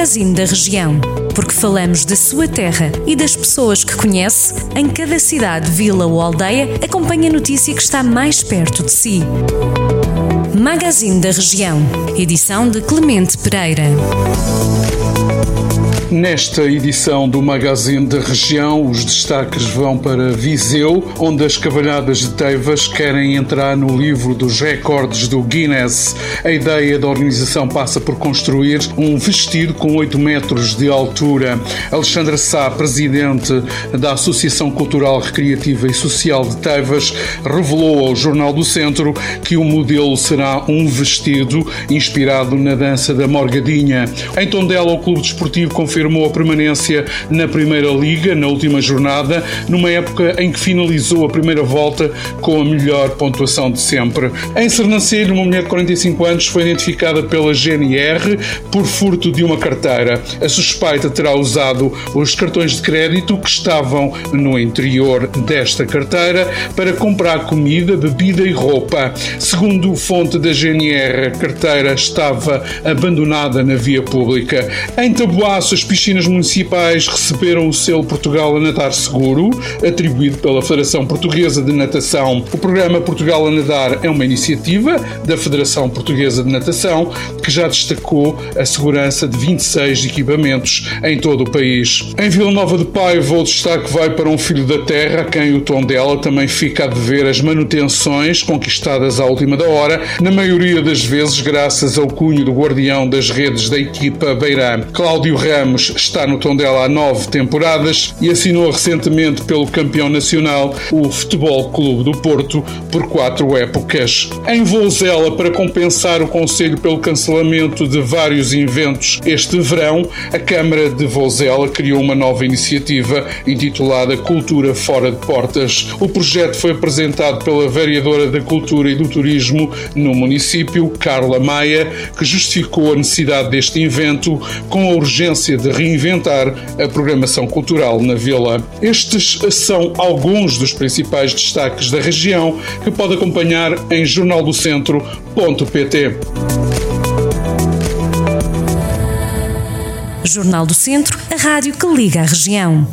Magazine da Região. Porque falamos da sua terra e das pessoas que conhece, em cada cidade, vila ou aldeia, acompanhe a notícia que está mais perto de si. Magazine da Região. Edição de Clemente Pereira. Nesta edição do Magazine da Região, os destaques vão para Viseu, onde as cavalhadas de Teivas querem entrar no livro dos recordes do Guinness. A ideia da organização passa por construir um vestido com 8 metros de altura. Alexandra Sá, presidente da Associação Cultural, Recreativa e Social de Teivas, revelou ao Jornal do Centro que o modelo será um vestido inspirado na dança da Morgadinha. Em Tondela, o Clube Desportivo confirmou confirmou a permanência na Primeira Liga na última jornada, numa época em que finalizou a primeira volta com a melhor pontuação de sempre. Em Sernancelho, uma mulher de 45 anos foi identificada pela GNR por furto de uma carteira. A suspeita terá usado os cartões de crédito que estavam no interior desta carteira para comprar comida, bebida e roupa. Segundo fonte da GNR, a carteira estava abandonada na via pública. Em Taboaço, as piscinas municipais receberam o selo Portugal a Nadar Seguro, atribuído pela Federação Portuguesa de Natação. O programa Portugal a Nadar é uma iniciativa da Federação Portuguesa de Natação que já destacou a segurança de 26 equipamentos em todo o país. Em Vila Nova de Paiva, o destaque vai para um filho da terra, quem o tom dela também fica a dever as manutenções conquistadas à última da hora, na maioria das vezes graças ao cunho do guardião das redes da equipa Beirã. Cláudio Ramos Está no Tondela há nove temporadas e assinou recentemente pelo campeão nacional, o Futebol Clube do Porto, por quatro épocas. Em Vouzela, para compensar o Conselho pelo cancelamento de vários eventos este verão, a Câmara de Vouzela criou uma nova iniciativa intitulada Cultura Fora de Portas. O projeto foi apresentado pela vereadora da Cultura e do Turismo no município, Carla Maia, que justificou a necessidade deste evento com a urgência de reinventar a programação cultural na vila. Estes são alguns dos principais destaques da região que pode acompanhar em jornaldocentro.pt. Jornal do Centro, a rádio que liga a região.